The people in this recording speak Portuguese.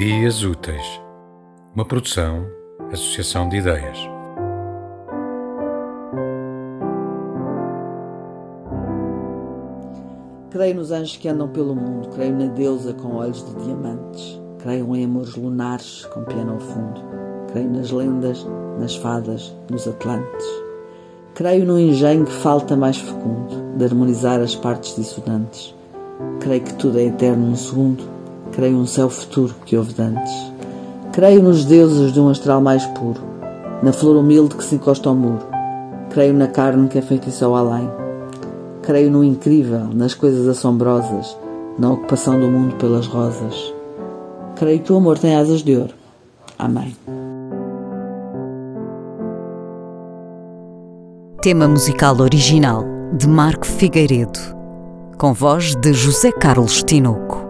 Ideias Úteis, uma produção, associação de ideias. Creio nos anjos que andam pelo mundo, creio na deusa com olhos de diamantes, creio em amores lunares com piano ao fundo, creio nas lendas, nas fadas, nos atlantes. Creio no engenho que falta mais fecundo, de harmonizar as partes dissonantes. Creio que tudo é eterno num segundo, creio um céu futuro que houve dantes. Creio nos deuses de um astral mais puro, na flor humilde que se encosta ao muro. Creio na carne que é feitiça ao além. Creio no incrível, nas coisas assombrosas, na ocupação do mundo pelas rosas. Creio que o amor tem asas de ouro. Amém. Tema musical original de Marco Figueiredo, com voz de José Carlos Tinoco.